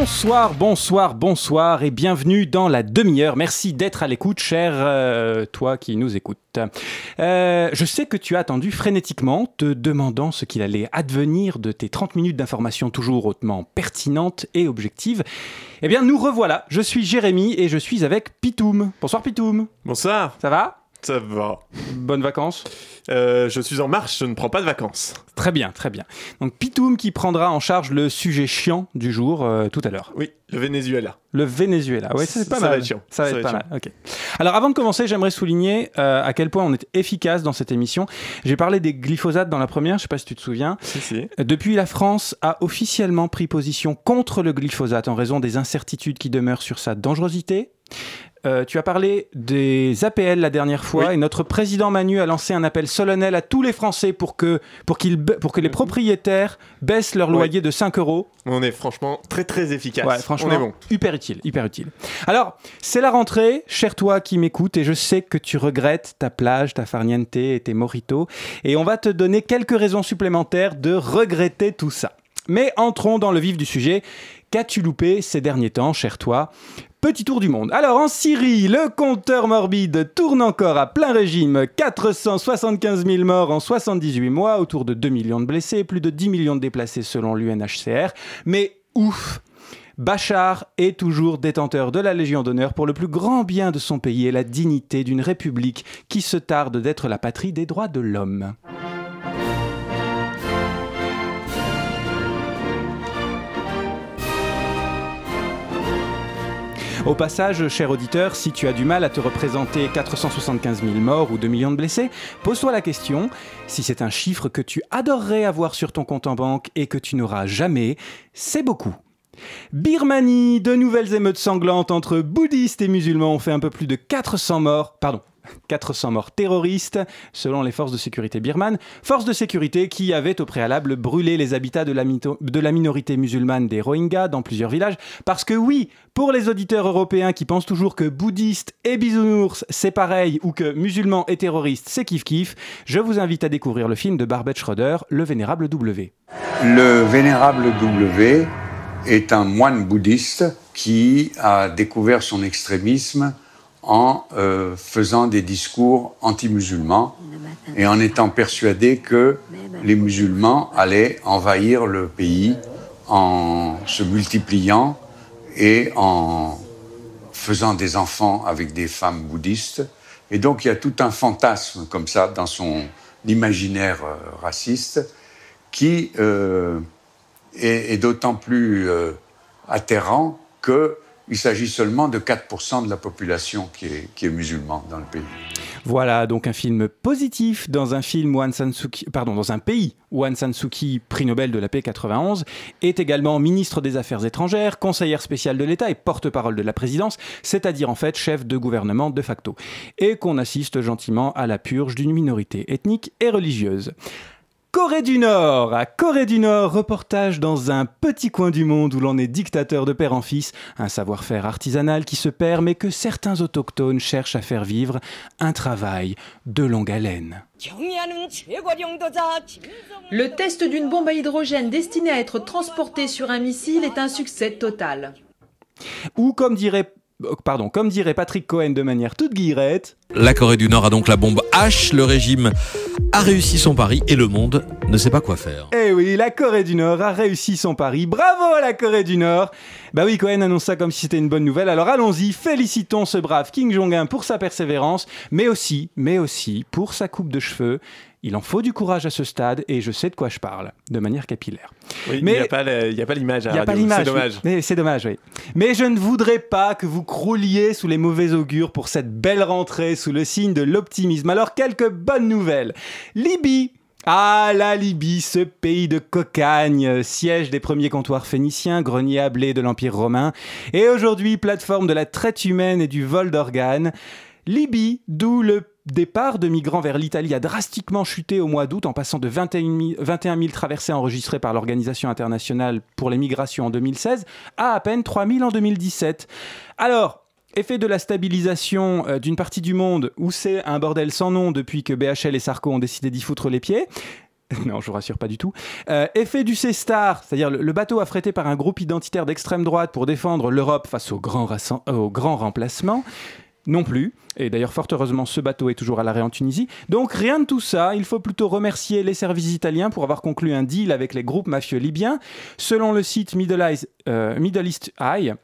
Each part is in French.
Bonsoir, bonsoir, bonsoir et bienvenue dans la demi-heure. Merci d'être à l'écoute, cher euh, toi qui nous écoutes. Euh, je sais que tu as attendu frénétiquement, te demandant ce qu'il allait advenir de tes 30 minutes d'information toujours hautement pertinentes et objectives. Eh bien, nous revoilà. Je suis Jérémy et je suis avec Pitoum. Bonsoir Pitoum. Bonsoir. Ça va? Ça va. Bonnes vacances Euh, je suis en marche, je ne prends pas de vacances. Très bien, très bien. Donc Pitoum qui prendra en charge le sujet chiant du jour euh, tout à l'heure. Oui, le Venezuela. Le Venezuela, ça, c'est pas Ça mal. va être chiant. Ça va Ça être va pas mal. ok. Alors avant de commencer, j'aimerais souligner euh, à quel point on est efficace dans cette émission. J'ai parlé des glyphosates dans la première, je sais pas si tu te souviens. Si, si. Depuis, la France a officiellement pris position contre le glyphosate en raison des incertitudes qui demeurent sur sa dangerosité. Euh, tu as parlé des APL la dernière fois Oui. et notre président Manu a lancé un appel solennel à tous les Français pour que, pour qu'ils pour que les propriétaires baissent leur Ouais. loyer de 5 euros. On est franchement très très efficace. Ouais, franchement, On est bon. hyper utile, hyper utile. Alors, c'est la rentrée, cher toi qui m'écoutes, et je sais que tu regrettes ta plage, ta farniente et tes mojitos, et on va te donner quelques raisons supplémentaires de regretter tout ça. Mais entrons dans le vif du sujet. Qu'as-tu loupé ces derniers temps, cher toi? Petit tour du monde. Alors en Syrie, le compteur morbide tourne encore à plein régime. 475 000 morts en 78 mois, autour de 2 millions de blessés, plus de 10 millions de déplacés selon l'UNHCR. Mais ouf Bachar est toujours détenteur de la Légion d'honneur pour le plus grand bien de son pays et la dignité d'une république qui se tarde d'être la patrie des droits de l'homme. Au passage, cher auditeur, si tu as du mal à te représenter 475 000 morts ou 2 millions de blessés, pose-toi la question, si c'est un chiffre que tu adorerais avoir sur ton compte en banque et que tu n'auras jamais, c'est beaucoup. Birmanie, de nouvelles émeutes sanglantes entre bouddhistes et musulmans ont fait un peu plus de 400 morts, pardon, 400 morts terroristes, selon les forces de sécurité birmanes, forces de sécurité qui avaient au préalable brûlé les habitats de la, minorité musulmane des Rohingyas dans plusieurs villages, parce que oui, pour les auditeurs européens qui pensent toujours que bouddhistes et bisounours c'est pareil, ou que musulmans et terroristes c'est kiff-kiff, je vous invite à découvrir le film de Barbet Schroeder, Le Vénérable W. Le vénérable W est un moine bouddhiste qui a découvert son extrémisme en euh, faisant des discours anti-musulmans et en étant persuadé que les musulmans allaient envahir le pays en se multipliant et en faisant des enfants avec des femmes bouddhistes. Et donc il y a tout un fantasme comme ça dans son imaginaire euh, raciste qui euh, est, est d'autant plus euh, atterrant qu'il s'agit seulement de 4% de la population qui est, musulmane dans le pays. Voilà donc un film positif dans un film où pardon, dans un pays où Aung San prix Nobel de la paix 91, est également ministre des Affaires étrangères, conseillère spéciale de l'État et porte-parole de la présidence, c'est-à-dire en fait chef de gouvernement de facto, et qu'on assiste gentiment à la purge d'une minorité ethnique et religieuse. Corée du Nord, à Corée du Nord, reportage dans un petit coin du monde où l'on est dictateur de père en fils, un savoir-faire artisanal qui se perd mais que certains autochtones cherchent à faire vivre, un travail de longue haleine. Le test d'une bombe à hydrogène destinée à être transportée sur un missile est un succès total. Ou comme dirait, comme dirait Patrick Cohen de manière toute guirette, la Corée du Nord a donc la bombe H, le régime a réussi son pari et le monde ne sait pas quoi faire. Eh oui, la Corée du Nord a réussi son pari. Bravo à la Corée du Nord Bah oui, Cohen annonce ça comme si c'était une bonne nouvelle. Alors allons-y, félicitons ce brave Kim Jong-un pour sa persévérance, mais aussi, mais aussi pour sa coupe de cheveux. Il en faut du courage à ce stade et je sais de quoi je parle, de manière capillaire. Oui, Mais- il n'y a pas le- il y a pas l'image à n'y a pas l'image. C'est dommage. Mais C'est dommage, oui. Mais je ne voudrais pas que vous crouliez sous les mauvais augures pour cette belle rentrée sous le signe de l'optimisme. Alors, quelques bonnes nouvelles. Libye. Ah, la Libye, ce pays de cocagne, euh, siège des premiers comptoirs phéniciens, grenier à blé de l'Empire romain, et aujourd'hui plateforme de la traite humaine et du vol d'organes. Libye, d'où le départ de migrants vers l'Italie a drastiquement chuté au mois d'août en passant de 21 000, 21 000 traversées enregistrées par l'Organisation internationale pour les migrations en 2016 à à peine 3 000 en 2017. Alors, effet de la stabilisation euh, d'une partie du monde où c'est un bordel sans nom depuis que BHL et Sarko ont décidé d'y foutre les pieds, non, je vous rassure pas du tout. Euh, effet du C-Star, c'est-à-dire le, bateau affrété par un groupe identitaire d'extrême droite pour défendre l'Europe face au grand, euh, au grand remplacement. Non plus. Et d'ailleurs, fort heureusement, ce bateau est toujours à l'arrêt en Tunisie. Donc rien de tout ça. Il faut plutôt remercier les services italiens pour avoir conclu un deal avec les groupes mafieux libyens. Selon le site Middle East Eye,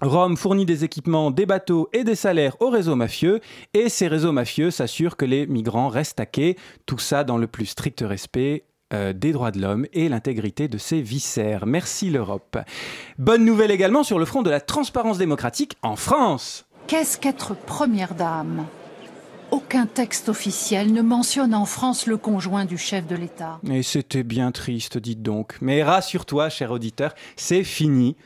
Rome fournit des équipements, des bateaux et des salaires aux réseaux mafieux, et ces réseaux mafieux s'assurent que les migrants restent à quai, tout ça dans le plus strict respect euh, des droits de l'homme et l'intégrité de ses viscères. Merci l'Europe. Bonne nouvelle également sur le front de la transparence démocratique en France. Qu'est-ce qu'être première dame? Aucun texte officiel ne mentionne en France le conjoint du chef de l'État. Et c'était bien triste, dites donc. Mais rassure-toi, cher auditeur, c'est fini.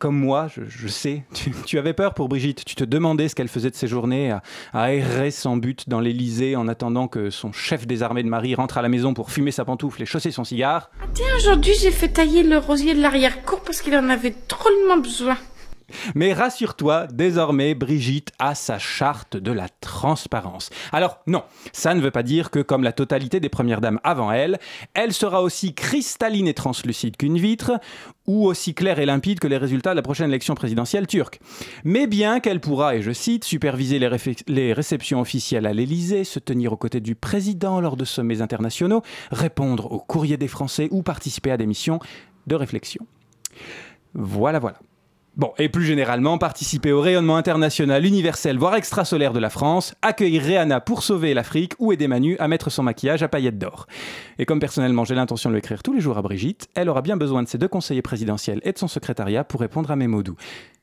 Comme moi, je, sais, tu, avais peur pour Brigitte. Tu te demandais ce qu'elle faisait de ses journées à, errer sans but dans l'Élysée en attendant que son chef des armées de Marie rentre à la maison pour fumer sa pantoufle et chausser son cigare. Tiens, aujourd'hui, j'ai fait tailler le rosier de l'arrière-cour parce qu'il en avait drôlement besoin. Mais rassure-toi, désormais, Brigitte a sa charte de la transparence. Alors non, ça ne veut pas dire que, comme la totalité des premières dames avant elle, elle sera aussi cristalline et translucide qu'une vitre, ou aussi claire et limpide que les résultats de la prochaine élection présidentielle turque. Mais bien qu'elle pourra, et je cite, superviser les, réceptions officielles à l'Élysée, se tenir aux côtés du président lors de sommets internationaux, répondre aux courriers des Français ou participer à des missions de réflexion. Voilà, voilà. Bon, et plus généralement, participer au rayonnement international, universel, voire extrasolaire de la France, accueillir Rihanna pour sauver l'Afrique ou aider Manu à mettre son maquillage à paillettes d'or. Et comme personnellement j'ai l'intention de l'écrire tous les jours à Brigitte, elle aura bien besoin de ses deux conseillers présidentiels et de son secrétariat pour répondre à mes mots doux.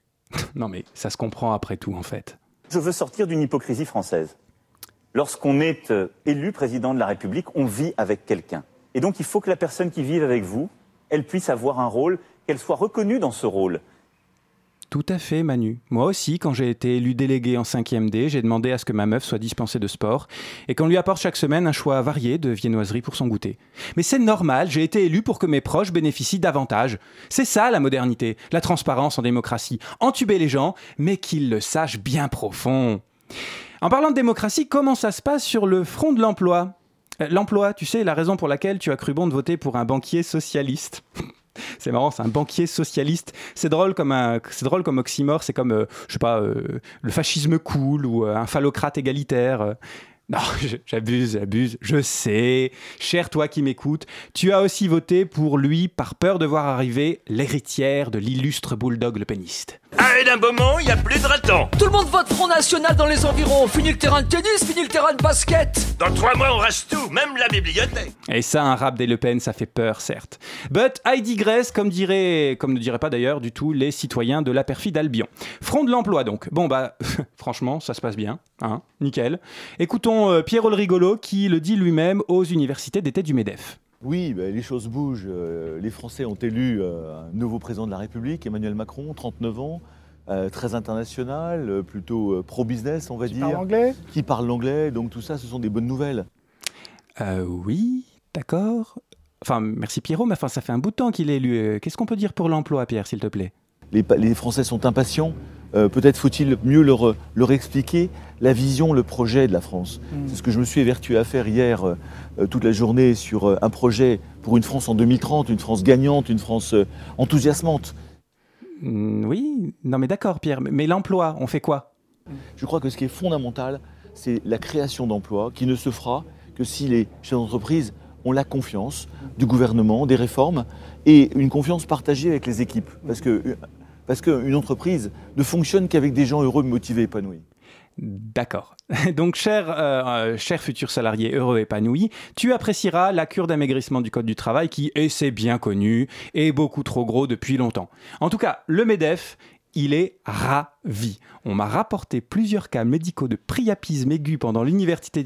non mais ça se comprend après tout en fait. Je veux sortir d'une hypocrisie française. Lorsqu'on est euh, élu président de la République, on vit avec quelqu'un. Et donc il faut que la personne qui vive avec vous, elle puisse avoir un rôle, qu'elle soit reconnue dans ce rôle. Tout à fait, Manu. Moi aussi, quand j'ai été élu délégué en 5e D, j'ai demandé à ce que ma meuf soit dispensée de sport et qu'on lui apporte chaque semaine un choix varié de viennoiseries pour son goûter. Mais c'est normal, j'ai été élu pour que mes proches bénéficient davantage. C'est ça la modernité, la transparence en démocratie. Entuber les gens, mais qu'ils le sachent bien profond. En parlant de démocratie, comment ça se passe sur le front de l'emploi? Euh, L'emploi, tu sais, la raison pour laquelle tu as cru bon de voter pour un banquier socialiste. C'est marrant, c'est un banquier socialiste. C'est drôle comme un, c'est drôle comme oxymore. C'est comme, euh, je sais pas, euh, le fascisme cool ou euh, un phallocrate égalitaire. Non, j'abuse, j'abuse. Je sais, cher toi qui m'écoutes, tu as aussi voté pour lui par peur de voir arriver l'héritière de l'illustre bulldog le péniste. Ah, et d'un moment, il n'y a plus de raton. Tout le monde vote Front National dans les environs. Fini le terrain de tennis, fini le terrain de basket. Dans trois mois, on reste tout, même la bibliothèque. Et ça, un rap des Le Pen, ça fait peur, certes. But I digress, comme, dirait, comme ne diraient pas d'ailleurs du tout les citoyens de la perfide Albion. Front de l'emploi, donc. Bon, bah, franchement, ça se passe bien. Hein, nickel. Écoutons euh, Pierrot le rigolo qui le dit lui-même aux universités d'été du MEDEF. Oui, ben, les choses bougent. Euh, les Français ont élu euh, un nouveau président de la République, Emmanuel Macron, 39 ans, euh, très international, euh, plutôt euh, pro-business, on va dire. parle anglais? Qui parle l'anglais, donc tout ça, ce sont des bonnes nouvelles. Euh, oui, d'accord. Enfin, merci Pierrot, mais enfin, ça fait un bout de temps qu'il est élu. Qu'est-ce qu'on peut dire pour l'emploi, Pierre, s'il te plaît? Les, Français sont impatients. Euh, Peut-être faut-il mieux leur, leur expliquer la vision, le projet de la France. Mm. C'est ce que je me suis évertué à faire hier euh, euh, toute la journée sur euh, un projet pour une France en 2030, une France gagnante, une France euh, enthousiasmante. Mm, Oui, non mais d'accord, Pierre, mais- mais l'emploi, on fait quoi? Je crois que ce qui est fondamental, c'est la création d'emplois qui ne se fera que si les chefs d'entreprise ont la confiance du gouvernement, des réformes et une confiance partagée avec les équipes. Parce que parce qu'une entreprise ne fonctionne qu'avec des gens heureux, motivés, épanouis. D'accord. Donc, cher, euh, euh, cher futur salarié heureux épanoui, tu apprécieras la cure d'amaigrissement du Code du travail qui, et c'est bien connu, est beaucoup trop gros depuis longtemps. En tout cas, le MEDEF, il est ravi. On m'a rapporté plusieurs cas médicaux de priapisme aigu pendant l'université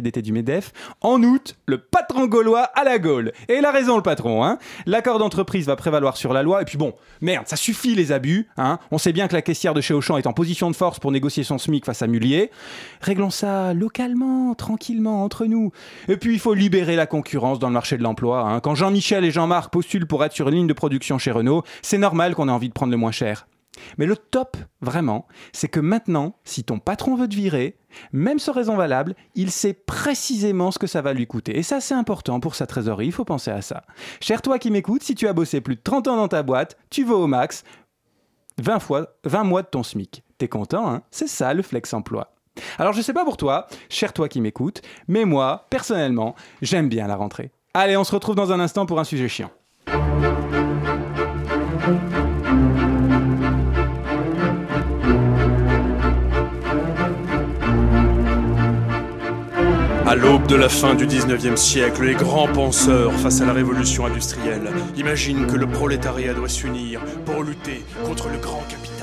d'été du MEDEF. En août, le patron gaulois à la Gaule. Et il a raison, le patron. Hein L'accord d'entreprise va prévaloir sur la loi. Et puis bon, merde, ça suffit les abus. Hein On sait bien que la caissière de chez Auchan est en position de force pour négocier son SMIC face à Mullier. Réglons ça localement, tranquillement, entre nous. Et puis il faut libérer la concurrence dans le marché de l'emploi. hein. Quand Jean-Michel et Jean-Marc postulent pour être sur une ligne de production chez Renault, c'est normal qu'on ait envie de prendre le moins cher. Mais le top, vraiment, c'est que maintenant, si ton patron veut te virer, même sans raison valable, il sait précisément ce que ça va lui coûter. Et ça, c'est important pour sa trésorerie, il faut penser à ça. Cher toi qui m'écoutes, si tu as bossé plus de 30 ans dans ta boîte, tu vas au max 20, fois, 20 mois de ton SMIC. T'es content, hein? C'est ça le flex emploi. Alors je sais pas pour toi, cher toi qui m'écoutes, mais moi, personnellement, j'aime bien la rentrée. Allez, on se retrouve dans un instant pour un sujet chiant. À l'aube de la fin du 19e siècle, les grands penseurs face à la révolution industrielle imaginent que le prolétariat doit s'unir pour lutter contre le grand capital.